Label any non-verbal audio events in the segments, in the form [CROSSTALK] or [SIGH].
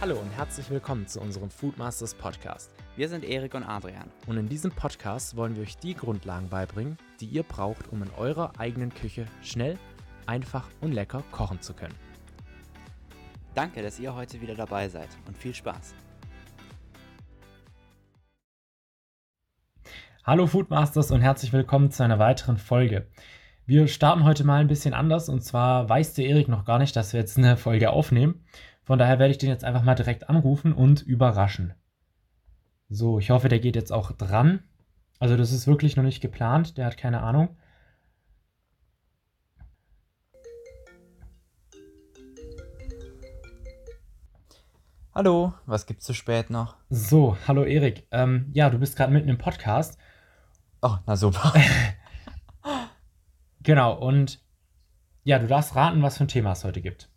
Hallo und herzlich willkommen zu unserem Foodmasters Podcast. Wir sind Erik und Adrian. Und in diesem Podcast wollen wir euch die Grundlagen beibringen, die ihr braucht, um in eurer eigenen Küche schnell, einfach und lecker kochen zu können. Danke, dass ihr heute wieder dabei seid und viel Spaß. Hallo Foodmasters und herzlich willkommen zu einer weiteren Folge. Wir starten heute mal ein bisschen anders und zwar weiß der Erik noch gar nicht, dass wir jetzt eine Folge aufnehmen. Von daher werde ich den jetzt einfach mal direkt anrufen und überraschen. So, ich hoffe, der geht jetzt auch dran. Also das ist wirklich noch nicht geplant, der hat keine Ahnung. Hallo, was gibt's zu spät noch? So, hallo Erik. Ähm, ja, du bist gerade mitten im Podcast. Oh, na super. [LAUGHS] [LAUGHS] genau, und ja, du darfst raten, was für ein Thema es heute gibt.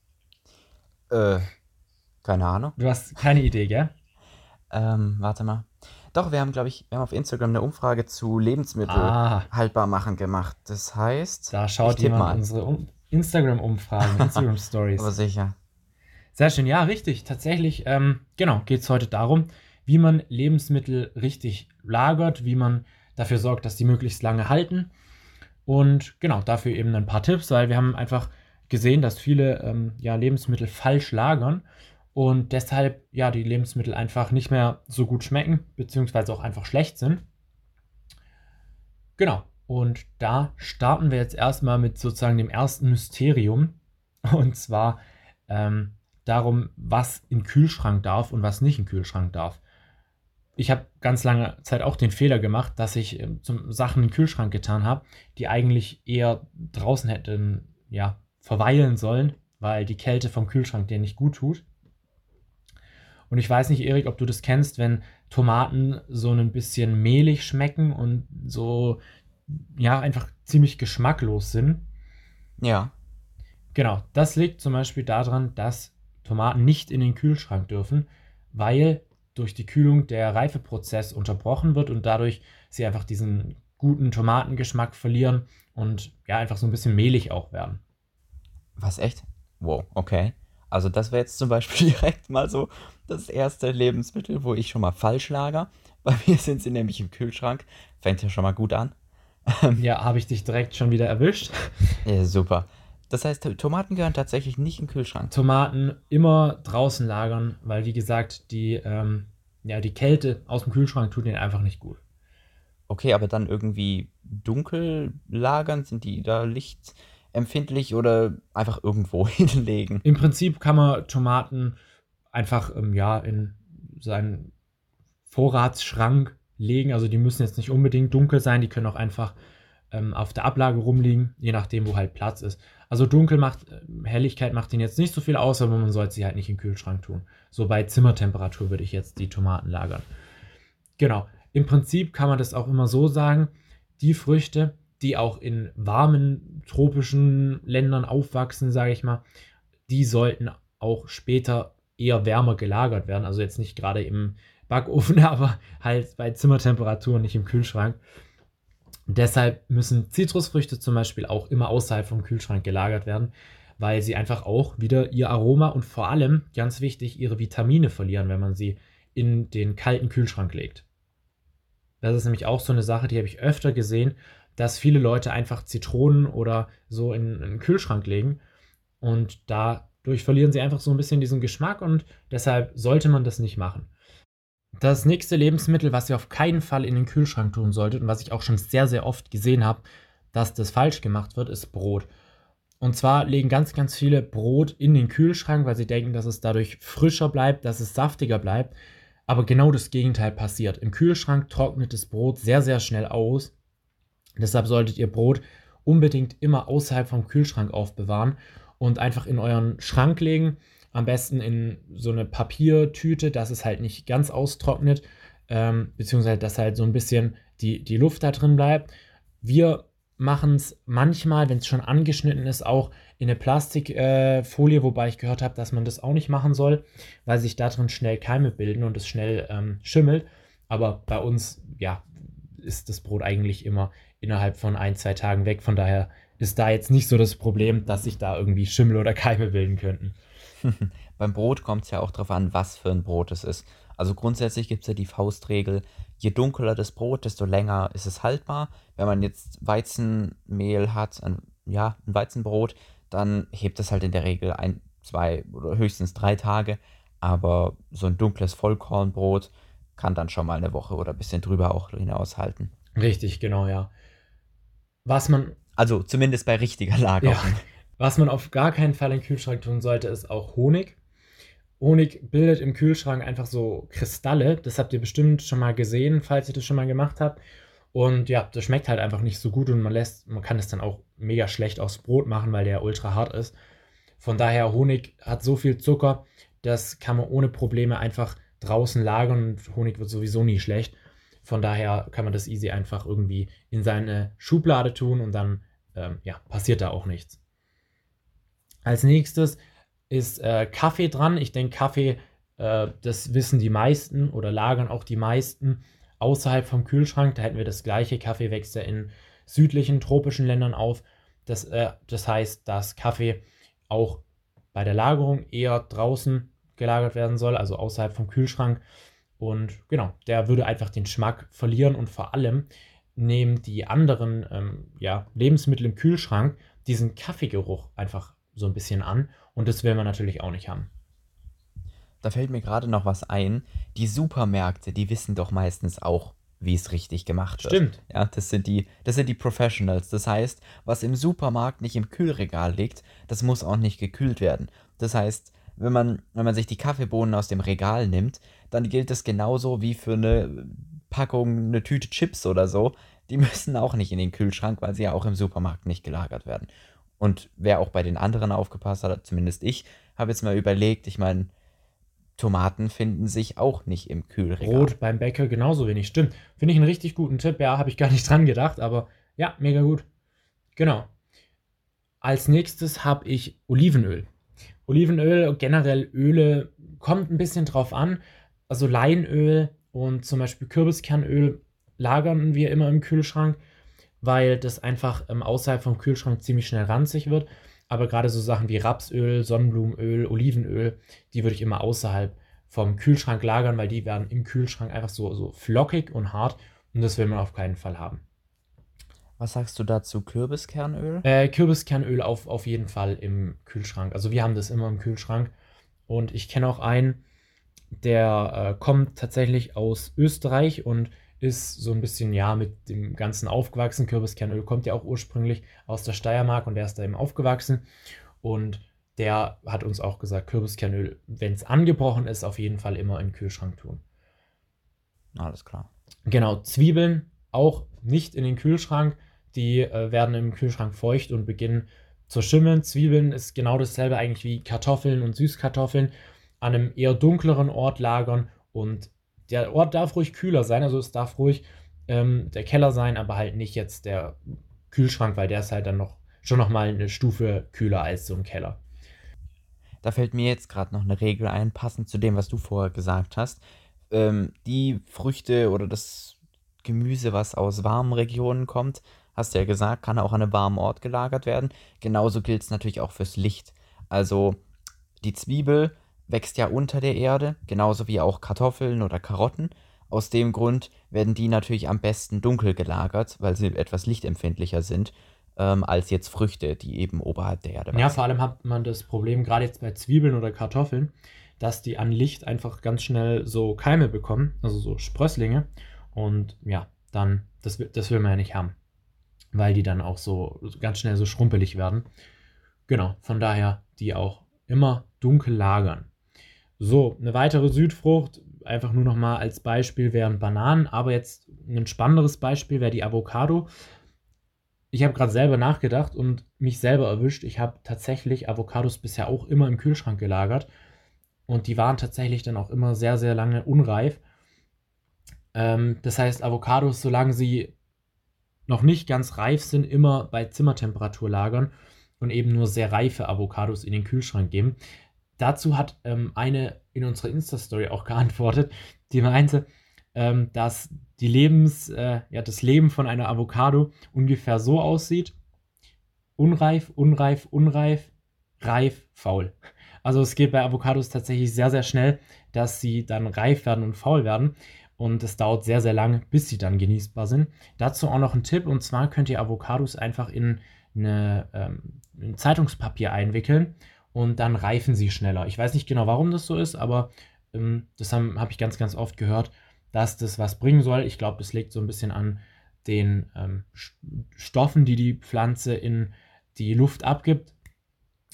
Äh, keine Ahnung. Du hast keine Idee, gell? Ähm, warte mal. Doch, wir haben, glaube ich, wir haben auf Instagram eine Umfrage zu Lebensmittel Ah. haltbar machen gemacht. Das heißt, Da schaut jemand mal. unsere um Instagram-Umfragen, [LAUGHS] Instagram-Stories. aber sicher. Sehr schön, ja, richtig. Tatsächlich, ähm, genau, geht es heute darum, wie man Lebensmittel richtig lagert, wie man dafür sorgt, dass die möglichst lange halten. Und genau, dafür eben ein paar Tipps, weil wir haben einfach gesehen, dass viele ähm, ja, Lebensmittel falsch lagern und deshalb ja die Lebensmittel einfach nicht mehr so gut schmecken, beziehungsweise auch einfach schlecht sind. Genau, und da starten wir jetzt erstmal mit sozusagen dem ersten Mysterium. [LAUGHS] Und zwar ähm, darum, was in Kühlschrank darf und was nicht in Kühlschrank darf. Ich habe ganz lange Zeit auch den Fehler gemacht, dass ich ähm, zum Sachen in den Kühlschrank getan habe, die eigentlich eher draußen hätten ja, verweilen sollen, weil die Kälte vom Kühlschrank dir nicht gut tut. Und ich weiß nicht, Erik, ob du das kennst, wenn Tomaten so ein bisschen mehlig schmecken und so, ja, einfach ziemlich geschmacklos sind. Ja. Genau, das liegt zum Beispiel daran, dass Tomaten nicht in den Kühlschrank dürfen, weil durch die Kühlung der Reifeprozess unterbrochen wird und dadurch sie einfach diesen guten Tomatengeschmack verlieren und ja, einfach so ein bisschen mehlig auch werden. Was echt? Wow, okay. Also das wäre jetzt zum Beispiel [LAUGHS] direkt mal so das erste Lebensmittel, wo ich schon mal falsch lager. [LAUGHS] Bei mir sind sie nämlich im Kühlschrank. Fängt ja schon mal gut an. Ja, habe ich dich direkt schon wieder erwischt. [LAUGHS] Ja, super. Das heißt, Tomaten gehören tatsächlich nicht in den Kühlschrank. Tomaten immer draußen lagern, weil wie gesagt, die, ähm, ja, die Kälte aus dem Kühlschrank tut ihnen einfach nicht gut. Okay, aber dann irgendwie dunkel lagern, sind die da lichtempfindlich oder einfach irgendwo [LAUGHS] hinlegen? Im Prinzip kann man Tomaten einfach ähm, ja, in seinen Vorratsschrank legen. Also die müssen jetzt nicht unbedingt dunkel sein, die können auch einfach ähm, auf der Ablage rumliegen, je nachdem, wo halt Platz ist. Also dunkel macht, äh, Helligkeit macht ihnen jetzt nicht so viel aus, aber man sollte sie halt nicht den Kühlschrank tun. So bei Zimmertemperatur würde ich jetzt die Tomaten lagern. Genau. Im Prinzip kann man das auch immer so sagen, die Früchte, die auch in warmen tropischen Ländern aufwachsen, sage ich mal, die sollten auch später eher wärmer gelagert werden. Also jetzt nicht gerade im Backofen, [LAUGHS] aber halt bei Zimmertemperatur, nicht im Kühlschrank. Deshalb müssen Zitrusfrüchte zum Beispiel auch immer außerhalb vom Kühlschrank gelagert werden, weil sie einfach auch wieder ihr Aroma und vor allem, ganz wichtig, ihre Vitamine verlieren, wenn man sie in den kalten Kühlschrank legt. Das ist nämlich auch so eine Sache, die habe ich öfter gesehen, dass viele Leute einfach Zitronen oder so in, in den Kühlschrank legen und dadurch verlieren sie einfach so ein bisschen diesen Geschmack und deshalb sollte man das nicht machen. Das nächste Lebensmittel, was ihr auf keinen Fall in den Kühlschrank tun solltet und was ich auch schon sehr, sehr oft gesehen habe, dass das falsch gemacht wird, ist Brot. Und zwar legen ganz, ganz viele Brot in den Kühlschrank, weil sie denken, dass es dadurch frischer bleibt, dass es saftiger bleibt. Aber genau das Gegenteil passiert. Im Kühlschrank trocknet das Brot sehr, sehr schnell aus. Deshalb solltet ihr Brot unbedingt immer außerhalb vom Kühlschrank aufbewahren und einfach in euren Schrank legen. Am besten in so eine Papiertüte, dass es halt nicht ganz austrocknet, ähm, beziehungsweise dass halt so ein bisschen die, die Luft da drin bleibt. Wir machen es manchmal, wenn es schon angeschnitten ist, auch in eine Plastikfolie, äh, wobei ich gehört habe, dass man das auch nicht machen soll, weil sich da drin schnell Keime bilden und es schnell ähm, schimmelt. Aber bei uns, ja, ist das Brot eigentlich immer innerhalb von ein, zwei Tagen weg. Von daher ist da jetzt nicht so das Problem, dass sich da irgendwie Schimmel oder Keime bilden könnten. [LAUGHS] beim Brot kommt es ja auch darauf an, was für ein Brot es ist. Also grundsätzlich gibt es ja die Faustregel, je dunkler das Brot, desto länger ist es haltbar. Wenn man jetzt Weizenmehl hat, ein, ja, ein Weizenbrot, dann hebt es halt in der Regel ein, zwei oder höchstens drei Tage. Aber so ein dunkles Vollkornbrot kann dann schon mal eine Woche oder ein bisschen drüber auch hinaushalten. Richtig, genau, ja. Was man. Also zumindest bei richtiger Lagerung. Ja, was man auf gar keinen Fall in den Kühlschrank tun sollte, ist auch Honig. Honig bildet im Kühlschrank einfach so Kristalle. Das habt ihr bestimmt schon mal gesehen, falls ihr das schon mal gemacht habt. Und ja, das schmeckt halt einfach nicht so gut und man lässt, man kann es dann auch mega schlecht aufs Brot machen, weil der ultra hart ist. Von daher, Honig hat so viel Zucker, das kann man ohne Probleme einfach draußen lagern und Honig wird sowieso nie schlecht. Von daher kann man das easy einfach irgendwie in seine Schublade tun und dann ähm, ja, passiert da auch nichts. Als nächstes ist äh, Kaffee dran. Ich denke, Kaffee, äh, das wissen die meisten oder lagern auch die meisten außerhalb vom Kühlschrank. Da hätten wir das gleiche. Kaffee wächst ja in südlichen tropischen Ländern auf. Das, äh, das heißt, dass Kaffee auch bei der Lagerung eher draußen gelagert werden soll, also außerhalb vom Kühlschrank. Und genau, der würde einfach den Geschmack verlieren und vor allem nehmen die anderen ähm, ja, Lebensmittel im Kühlschrank diesen Kaffeegeruch einfach so ein bisschen an und das will man natürlich auch nicht haben. Da fällt mir gerade noch was ein. Die Supermärkte, die wissen doch meistens auch, wie es richtig gemacht wird. Stimmt. Ja, das sind die, das sind die Professionals. Das heißt, was im Supermarkt nicht im Kühlregal liegt, das muss auch nicht gekühlt werden. Das heißt, wenn man, wenn man sich die Kaffeebohnen aus dem Regal nimmt, dann gilt das genauso wie für eine Packung, eine Tüte Chips oder so. Die [LAUGHS] müssen auch nicht in den Kühlschrank, weil sie ja auch im Supermarkt nicht gelagert werden. Und wer auch bei den anderen aufgepasst hat, zumindest ich, habe jetzt mal überlegt, ich meine, Tomaten finden sich auch nicht im Kühlregal. Brot beim Bäcker genauso wenig. Stimmt. Finde ich einen richtig guten Tipp. Ja, habe ich gar nicht [LAUGHS] dran gedacht, aber ja, mega gut. Genau. Als nächstes habe ich Olivenöl. Olivenöl, generell Öle, kommt ein bisschen drauf an. Also Leinöl und zum Beispiel Kürbiskernöl lagern wir immer im Kühlschrank weil das einfach ähm, außerhalb vom Kühlschrank ziemlich schnell ranzig wird. Aber gerade so Sachen wie Rapsöl, Sonnenblumenöl, Olivenöl, die würde ich immer außerhalb vom Kühlschrank lagern, weil die werden im Kühlschrank einfach so, so flockig und hart und das will man auf keinen Fall haben. Was sagst du dazu? Kürbiskernöl? Äh, Kürbiskernöl auf, auf jeden Fall im Kühlschrank. Also wir haben das immer im Kühlschrank. Und ich kenne auch einen, der äh, kommt tatsächlich aus Österreich und ist so ein bisschen, ja, mit dem Ganzen aufgewachsen. Kürbiskernöl kommt ja auch ursprünglich aus der Steiermark und der ist da eben aufgewachsen. Und der hat uns auch gesagt, Kürbiskernöl, wenn es angebrochen ist, auf jeden Fall immer den Kühlschrank tun. Alles klar. Genau, Zwiebeln auch nicht in den Kühlschrank. Die äh, werden im Kühlschrank feucht und beginnen zu schimmeln. Zwiebeln ist genau dasselbe eigentlich wie Kartoffeln und Süßkartoffeln. An einem eher dunkleren Ort lagern und der Ort darf ruhig kühler sein, also es darf ruhig ähm, der Keller sein, aber halt nicht jetzt der Kühlschrank, weil der ist halt dann noch schon noch mal eine Stufe kühler als so ein Keller. Da fällt mir jetzt gerade noch eine Regel ein, passend zu dem, was du vorher gesagt hast. Ähm, die Früchte oder das Gemüse, was aus warmen Regionen kommt, hast du ja gesagt, kann auch an einem warmen Ort gelagert werden. Genauso gilt es natürlich auch fürs Licht. Also die Zwiebel wächst ja unter der Erde, genauso wie auch Kartoffeln oder Karotten. Aus dem Grund werden die natürlich am besten dunkel gelagert, weil sie etwas lichtempfindlicher sind, ähm, als jetzt Früchte, die eben oberhalb der Erde wachsen. Ja, vor allem hat man das Problem, gerade jetzt bei Zwiebeln oder Kartoffeln, dass die an Licht einfach ganz schnell so Keime bekommen, also so Sprösslinge. Und ja, dann, das, das will man ja nicht haben, weil die dann auch so ganz schnell so schrumpelig werden. Genau, von daher die auch immer dunkel lagern. So, eine weitere Südfrucht, einfach nur noch mal als Beispiel wären Bananen, aber jetzt ein spannenderes Beispiel wäre die Avocado. Ich habe gerade selber nachgedacht und mich selber erwischt. Ich habe tatsächlich Avocados bisher auch immer im Kühlschrank gelagert und die waren tatsächlich dann auch immer sehr, sehr lange unreif. Ähm, das heißt, Avocados, solange sie noch nicht ganz reif sind, immer bei Zimmertemperatur lagern und eben nur sehr reife Avocados in den Kühlschrank geben. Dazu hat ähm, eine in unserer Insta-Story auch [LAUGHS] geantwortet, die meinte, ähm, dass die Lebens, äh, ja, das Leben von einer Avocado ungefähr so aussieht: unreif, unreif, unreif, reif, faul. Also es geht bei Avocados tatsächlich sehr, sehr schnell, dass sie dann reif werden und faul werden. Und es dauert sehr, sehr lange, bis sie dann genießbar sind. Dazu auch noch ein Tipp, und zwar könnt ihr Avocados einfach in eine, ähm, ein Zeitungspapier einwickeln und dann reifen sie schneller. Ich weiß nicht genau, warum das so ist, aber ähm, das habe hab ich ganz, ganz oft gehört, dass das was bringen soll. Ich glaube, das liegt so ein bisschen an den ähm, Stoffen, die die Pflanze in die Luft abgibt.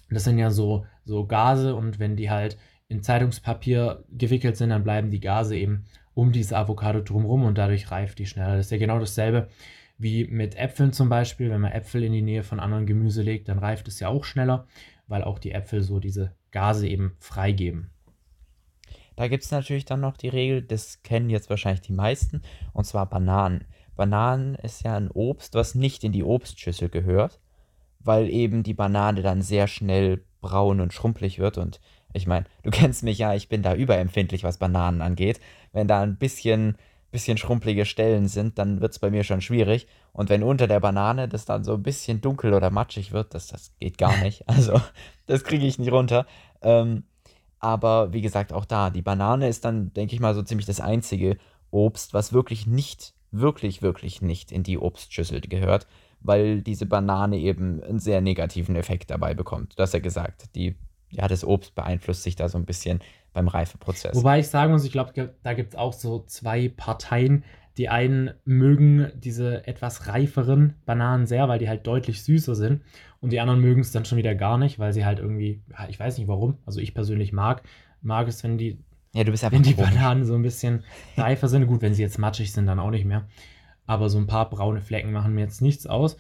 Das sind ja so, so Gase und wenn die halt in Zeitungspapier gewickelt sind, dann bleiben die Gase eben um diese Avocado drumherum und dadurch reift die schneller. Das ist ja genau dasselbe wie mit Äpfeln zum Beispiel. Wenn man Äpfel in die Nähe von anderen Gemüse legt, dann reift es ja auch schneller, weil auch die Äpfel so diese Gase eben freigeben. Da gibt es natürlich dann noch die Regel, das kennen jetzt wahrscheinlich die meisten, und zwar Bananen. Bananen ist ja ein Obst, was nicht in die Obstschüssel gehört, weil eben die Banane dann sehr schnell braun und schrumpelig wird. Und ich meine, du kennst mich ja, ich bin da überempfindlich, was Bananen angeht. Wenn da ein bisschen, bisschen schrumpelige Stellen sind, dann wird es bei mir schon schwierig. Und wenn unter der Banane das dann so ein bisschen dunkel oder matschig wird, das, das geht gar [LAUGHS] nicht. Also, das kriege ich nicht runter. Ähm, aber wie gesagt, auch da, die Banane ist dann, denke ich mal, so ziemlich das einzige Obst, was wirklich nicht, wirklich, wirklich nicht in die Obstschüssel gehört, weil diese Banane eben einen sehr negativen Effekt dabei bekommt. Du hast ja gesagt, die, ja, das Obst beeinflusst sich da so ein bisschen beim Reifeprozess. Wobei ich sagen muss, ich glaube, da gibt es auch so zwei Parteien. Die einen mögen diese etwas reiferen Bananen sehr, weil die halt deutlich süßer sind. Und die anderen mögen es dann schon wieder gar nicht, weil sie halt irgendwie, ich weiß nicht warum, also ich persönlich mag, mag es, wenn die, ja, du bist wenn die Bananen so ein bisschen reifer sind. Gut, wenn sie jetzt matschig sind, dann auch nicht mehr. Aber so ein paar braune Flecken machen mir jetzt nichts aus.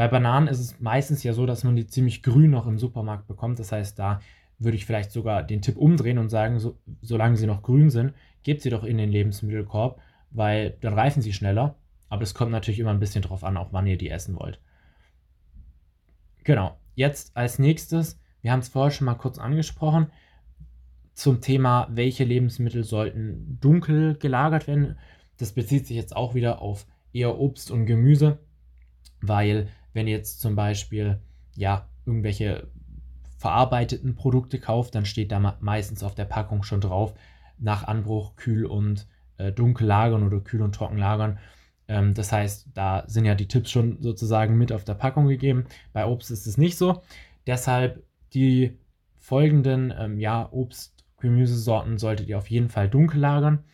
Bei Bananen ist es meistens ja so, dass man die ziemlich grün noch im Supermarkt bekommt. Das heißt, da würde ich vielleicht sogar den Tipp umdrehen und sagen, so, solange sie noch grün sind, gebt sie doch in den Lebensmittelkorb, weil dann reifen sie schneller. Aber es kommt natürlich immer ein bisschen drauf an, auch wann ihr die essen wollt. Genau, jetzt als nächstes, wir haben es vorher schon mal kurz angesprochen, zum Thema, welche Lebensmittel sollten dunkel gelagert werden. Das bezieht sich jetzt auch wieder auf eher Obst und Gemüse, weil wenn ihr jetzt zum Beispiel ja irgendwelche verarbeiteten Produkte kauft, dann steht da meistens auf der Packung schon drauf, nach Anbruch kühl und äh, dunkel lagern oder kühl und trocken lagern. Ähm, das heißt, da sind ja die Tipps schon sozusagen mit auf der Packung gegeben. Bei Obst ist es nicht so. Deshalb die folgenden ähm, ja, Obst- Gemüsesorten solltet ihr auf jeden Fall dunkel lagern.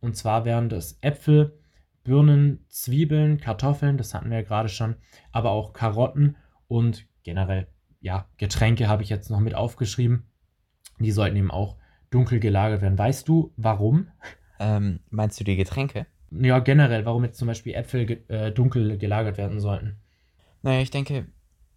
Und zwar wären das Äpfel, Birnen, Zwiebeln, Kartoffeln, das hatten wir ja gerade schon, aber auch Karotten und generell, ja, Getränke habe ich jetzt noch mit aufgeschrieben. Die sollten eben auch dunkel gelagert werden. Weißt du, warum? Ähm, meinst du die Getränke? Ja, generell, warum jetzt zum Beispiel Äpfel ge äh, dunkel gelagert werden sollten. Naja, ich denke,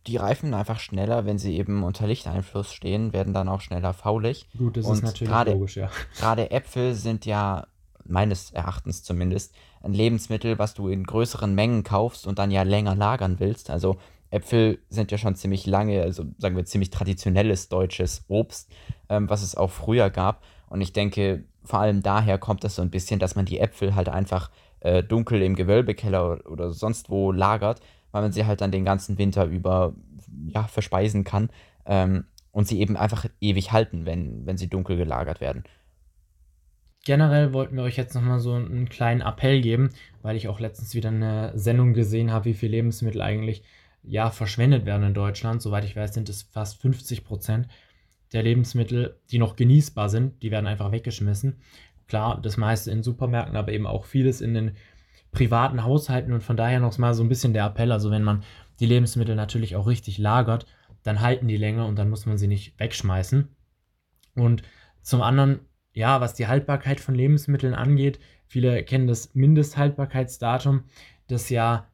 die reifen einfach schneller, wenn sie eben unter Lichteinfluss stehen, werden dann auch schneller faulig. Gut, das Und ist natürlich grade, logisch, ja. Gerade Äpfel sind ja, meines Erachtens zumindest, ein Lebensmittel, was du in größeren Mengen kaufst und dann ja länger lagern willst. Also Äpfel sind ja schon ziemlich lange, also sagen wir ziemlich traditionelles deutsches Obst, ähm, was es auch früher gab. Und ich denke, vor allem daher kommt das so ein bisschen, dass man die Äpfel halt einfach äh, dunkel im Gewölbekeller oder sonst wo lagert, weil man sie halt dann den ganzen Winter über ja, verspeisen kann ähm, und sie eben einfach ewig halten, wenn, wenn sie dunkel gelagert werden. Generell wollten wir euch jetzt nochmal so einen kleinen Appell geben, weil ich auch letztens wieder eine Sendung gesehen habe, wie viele Lebensmittel eigentlich ja verschwendet werden in Deutschland. Soweit ich weiß, sind es fast 50 Prozent der Lebensmittel, die noch genießbar sind, die werden einfach weggeschmissen. Klar, das meiste in Supermärkten, aber eben auch vieles in den privaten Haushalten und von daher noch mal so ein bisschen der Appell, also wenn man die Lebensmittel natürlich auch richtig lagert, dann halten die länger und dann muss man sie nicht wegschmeißen. Und zum anderen, ja, was die Haltbarkeit von Lebensmitteln angeht, viele kennen das Mindesthaltbarkeitsdatum, das ja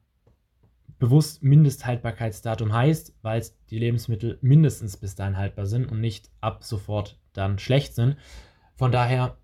bewusst Mindesthaltbarkeitsdatum heißt, weil die Lebensmittel mindestens bis dahin haltbar sind und nicht ab sofort dann schlecht sind. Von daher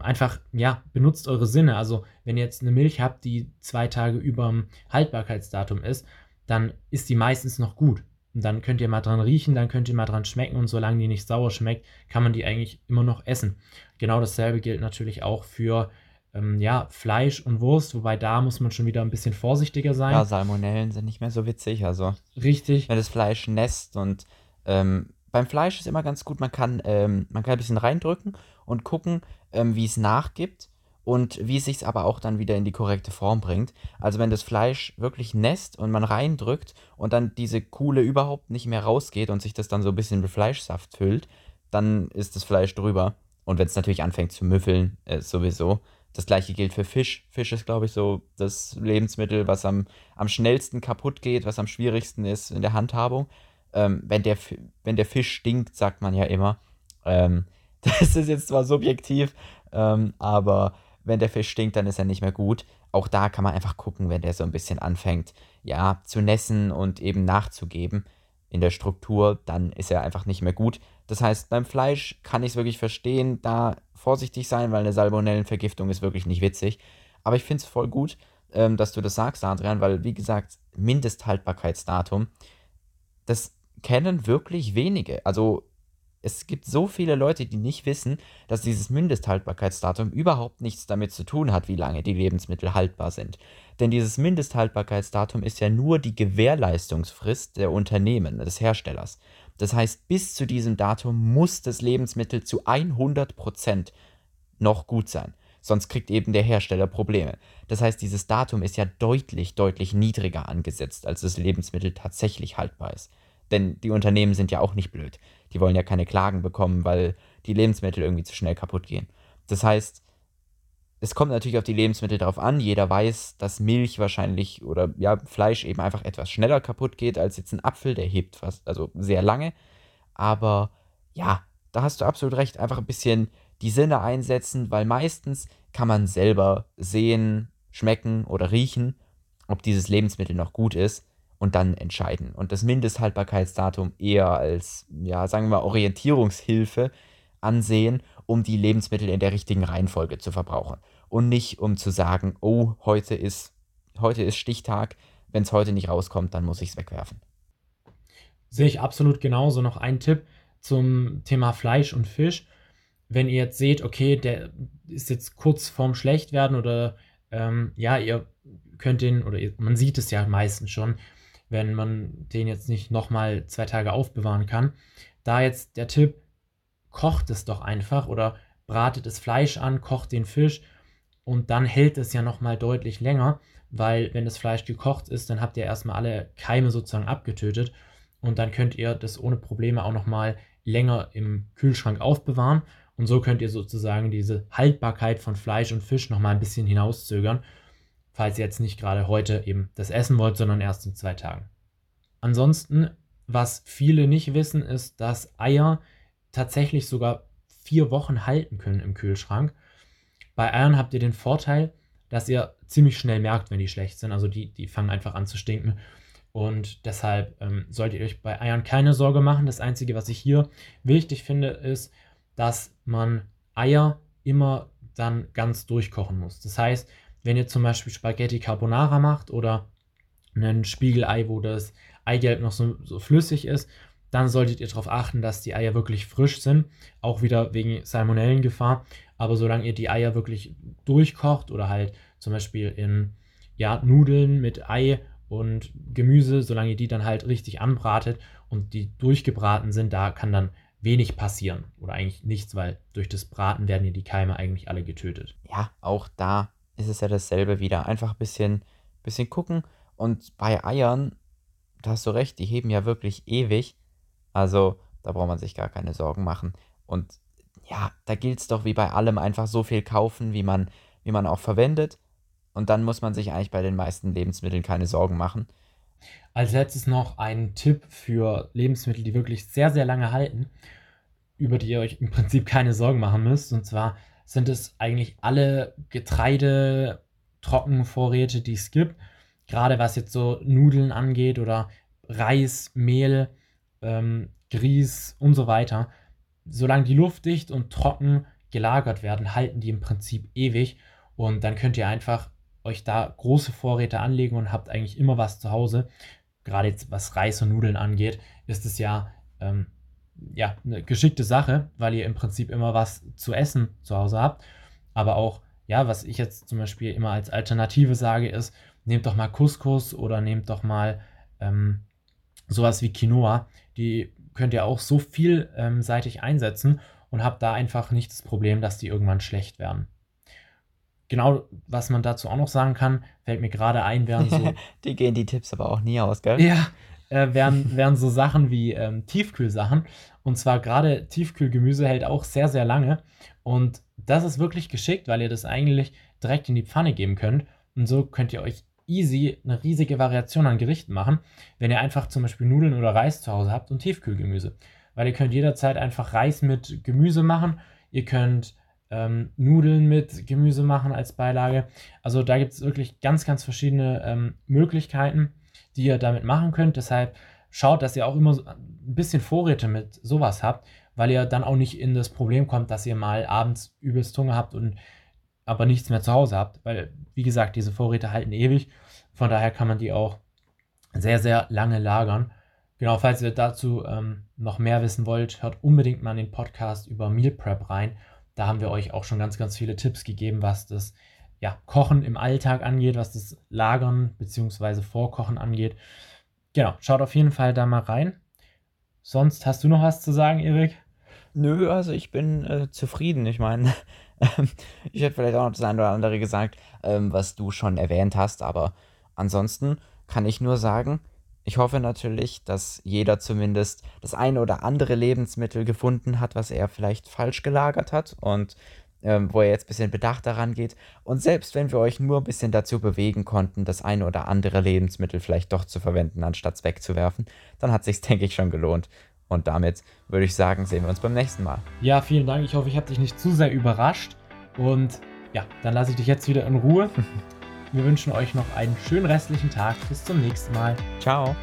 einfach, ja, benutzt eure Sinne. Also, wenn ihr jetzt eine Milch habt, die zwei Tage über dem Haltbarkeitsdatum ist, dann ist die meistens noch gut. Und dann könnt ihr mal dran riechen, dann könnt ihr mal dran schmecken und solange die nicht sauer schmeckt, kann man die eigentlich immer noch essen. Genau dasselbe gilt natürlich auch für ähm, ja, Fleisch und Wurst, wobei da muss man schon wieder ein bisschen vorsichtiger sein. Ja, Salmonellen sind nicht mehr so witzig. Also, richtig. Wenn das Fleisch nässt und ähm, beim Fleisch ist immer ganz gut, man kann, ähm, man kann ein bisschen reindrücken und gucken, ähm, wie es nachgibt und wie es sich aber auch dann wieder in die korrekte Form bringt. Also wenn das Fleisch wirklich nässt und man reindrückt und dann diese Kuhle überhaupt nicht mehr rausgeht und sich das dann so ein bisschen mit Fleischsaft füllt, dann ist das Fleisch drüber. Und wenn es natürlich anfängt zu müffeln, äh, sowieso. Das gleiche gilt für Fisch. Fisch ist, glaube ich, so das Lebensmittel, was am, am schnellsten kaputt geht, was am schwierigsten ist in der Handhabung. Ähm, wenn, der, wenn der Fisch stinkt, sagt man ja immer. Ähm, [LAUGHS] das ist jetzt zwar subjektiv, ähm, aber wenn der Fisch stinkt, dann ist er nicht mehr gut. Auch da kann man einfach gucken, wenn der so ein bisschen anfängt, ja, zu nässen und eben nachzugeben in der Struktur, dann ist er einfach nicht mehr gut. Das heißt, beim Fleisch kann ich es wirklich verstehen, da vorsichtig sein, weil eine Salmonellenvergiftung ist wirklich nicht witzig. Aber ich finde es voll gut, ähm, dass du das sagst, Adrian, weil, wie gesagt, Mindesthaltbarkeitsdatum, das kennen wirklich wenige. Also es gibt so viele Leute, die nicht wissen, dass dieses Mindesthaltbarkeitsdatum überhaupt nichts damit zu tun hat, wie lange die Lebensmittel haltbar sind. Denn dieses Mindesthaltbarkeitsdatum ist ja nur die Gewährleistungsfrist der Unternehmen, des Herstellers. Das heißt, bis zu diesem Datum muss das Lebensmittel zu 100% noch gut sein. Sonst kriegt eben der Hersteller Probleme. Das heißt, dieses Datum ist ja deutlich, deutlich niedriger angesetzt, als das Lebensmittel tatsächlich haltbar ist. Denn die Unternehmen sind ja auch nicht blöd. Die wollen ja keine Klagen bekommen, weil die Lebensmittel irgendwie zu schnell kaputt gehen. Das heißt, es kommt natürlich auf die Lebensmittel drauf an. Jeder weiß, dass Milch wahrscheinlich oder ja, Fleisch eben einfach etwas schneller kaputt geht als jetzt ein Apfel, der hebt fast, also sehr lange. Aber ja, da hast du absolut recht. Einfach ein bisschen die Sinne einsetzen, weil meistens kann man selber sehen, schmecken oder riechen, ob dieses Lebensmittel noch gut ist und dann entscheiden. Und das Mindesthaltbarkeitsdatum eher als, ja, sagen wir mal, Orientierungshilfe ansehen, um die Lebensmittel in der richtigen Reihenfolge zu verbrauchen. Und nicht um zu sagen, oh, heute ist, heute ist Stichtag, wenn es heute nicht rauskommt, dann muss ich es wegwerfen. Sehe ich absolut genauso. Noch ein Tipp zum Thema Fleisch und Fisch. Wenn ihr jetzt seht, okay, der ist jetzt kurz vorm Schlechtwerden oder ähm, ja, ihr könnt den, oder ihr, man sieht es ja meistens schon, wenn man den jetzt nicht nochmal zwei Tage aufbewahren kann. Da jetzt der Tipp, kocht es doch einfach oder bratet das Fleisch an, kocht den Fisch und dann hält es ja nochmal deutlich länger, weil wenn das Fleisch gekocht ist, dann habt ihr erstmal alle Keime sozusagen abgetötet und dann könnt ihr das ohne Probleme auch nochmal länger im Kühlschrank aufbewahren und so könnt ihr sozusagen diese Haltbarkeit von Fleisch und Fisch nochmal ein bisschen hinauszögern falls ihr jetzt nicht gerade heute eben das essen wollt, sondern erst in zwei Tagen. Ansonsten, was viele nicht wissen, ist, dass Eier tatsächlich sogar vier Wochen halten können im Kühlschrank. Bei Eiern habt ihr den Vorteil, dass ihr ziemlich schnell merkt, wenn die schlecht sind. Also die, die fangen einfach an zu stinken. Und deshalb ähm, solltet ihr euch bei Eiern keine Sorge machen. Das Einzige, was ich hier wichtig finde, ist, dass man Eier immer dann ganz durchkochen muss. Das heißt, wenn ihr zum Beispiel Spaghetti Carbonara macht oder ein Spiegelei, wo das Eigelb noch so, so flüssig ist, dann solltet ihr darauf achten, dass die Eier wirklich frisch sind. Auch wieder wegen Salmonellengefahr. Aber solange ihr die Eier wirklich durchkocht oder halt zum Beispiel in ja, Nudeln mit Ei und Gemüse, solange ihr die dann halt richtig anbratet und die durchgebraten sind, da kann dann wenig passieren oder eigentlich nichts, weil durch das Braten werden ja die Keime eigentlich alle getötet. Ja, auch da ist es ja dasselbe wieder. Einfach ein bisschen, bisschen gucken. Und bei Eiern, da hast du recht, die heben ja wirklich ewig. Also da braucht man sich gar keine Sorgen machen. Und ja, da gilt es doch wie bei allem einfach so viel kaufen, wie man, wie man auch verwendet. Und dann muss man sich eigentlich bei den meisten Lebensmitteln keine Sorgen machen. Als letztes noch ein Tipp für Lebensmittel, die wirklich sehr, sehr lange halten, über die ihr euch im Prinzip keine Sorgen machen müsst. Und zwar sind es eigentlich alle Getreide, Trockenvorräte, die es gibt. Gerade was jetzt so Nudeln angeht oder Reis, Mehl, ähm, Grieß und so weiter. Solange die luftdicht und trocken gelagert werden, halten die im Prinzip ewig. Und dann könnt ihr einfach euch da große Vorräte anlegen und habt eigentlich immer was zu Hause. Gerade jetzt was Reis und Nudeln angeht, ist es ja ähm, ja, eine geschickte Sache, weil ihr im Prinzip immer was zu essen zu Hause habt. Aber auch, ja, was ich jetzt zum Beispiel immer als Alternative sage, ist, nehmt doch mal Couscous oder nehmt doch mal ähm, sowas wie Quinoa. Die könnt ihr auch so vielseitig ähm, einsetzen und habt da einfach nicht das Problem, dass die irgendwann schlecht werden. Genau, was man dazu auch noch sagen kann, fällt mir gerade ein, wären so. [LAUGHS] die gehen die Tipps aber auch nie aus, gell? Ja, äh, wären, [LAUGHS] wären so Sachen wie ähm, Tiefkühlsachen. Und zwar gerade Tiefkühlgemüse hält auch sehr, sehr lange. Und das ist wirklich geschickt, weil ihr das eigentlich direkt in die Pfanne geben könnt. Und so könnt ihr euch easy eine riesige Variation an Gerichten machen, wenn ihr einfach zum Beispiel Nudeln oder Reis zu Hause habt und Tiefkühlgemüse. Weil ihr könnt jederzeit einfach Reis mit Gemüse machen. Ihr könnt ähm, Nudeln mit Gemüse machen als Beilage. Also da gibt es wirklich ganz, ganz verschiedene ähm, Möglichkeiten, die ihr damit machen könnt. Deshalb schaut, dass ihr auch immer ein bisschen Vorräte mit sowas habt, weil ihr dann auch nicht in das Problem kommt, dass ihr mal abends übelst Hunger habt und aber nichts mehr zu Hause habt. Weil, wie gesagt, diese Vorräte halten ewig. Von daher kann man die auch sehr, sehr lange lagern. Genau, falls ihr dazu ähm, noch mehr wissen wollt, hört unbedingt mal in den Podcast über Meal Prep rein. Da haben wir euch auch schon ganz, ganz viele Tipps gegeben, was das ja, Kochen im Alltag angeht, was das Lagern bzw. Vorkochen angeht. Genau, schaut auf jeden Fall da mal rein. Sonst hast du noch was zu sagen, Erik? Nö, also ich bin äh, zufrieden. Ich meine, [LAUGHS] ich hätte vielleicht auch noch das eine oder andere gesagt, ähm, was du schon erwähnt hast, aber ansonsten kann ich nur sagen, ich hoffe natürlich, dass jeder zumindest das eine oder andere Lebensmittel gefunden hat, was er vielleicht falsch gelagert hat und ähm, wo er jetzt ein bisschen bedacht daran geht. Und selbst wenn wir euch nur ein bisschen dazu bewegen konnten, das eine oder andere Lebensmittel vielleicht doch zu verwenden, anstatt es wegzuwerfen, dann hat sich [LAUGHS] denke ich, schon gelohnt. Und damit würde ich sagen, sehen wir uns beim nächsten Mal. Ja, vielen Dank. Ich hoffe, ich habe dich nicht zu sehr überrascht. Und ja, dann lasse ich dich jetzt wieder in Ruhe. [LAUGHS] Wir wünschen euch noch einen schönen restlichen Tag. Bis zum nächsten Mal. Ciao.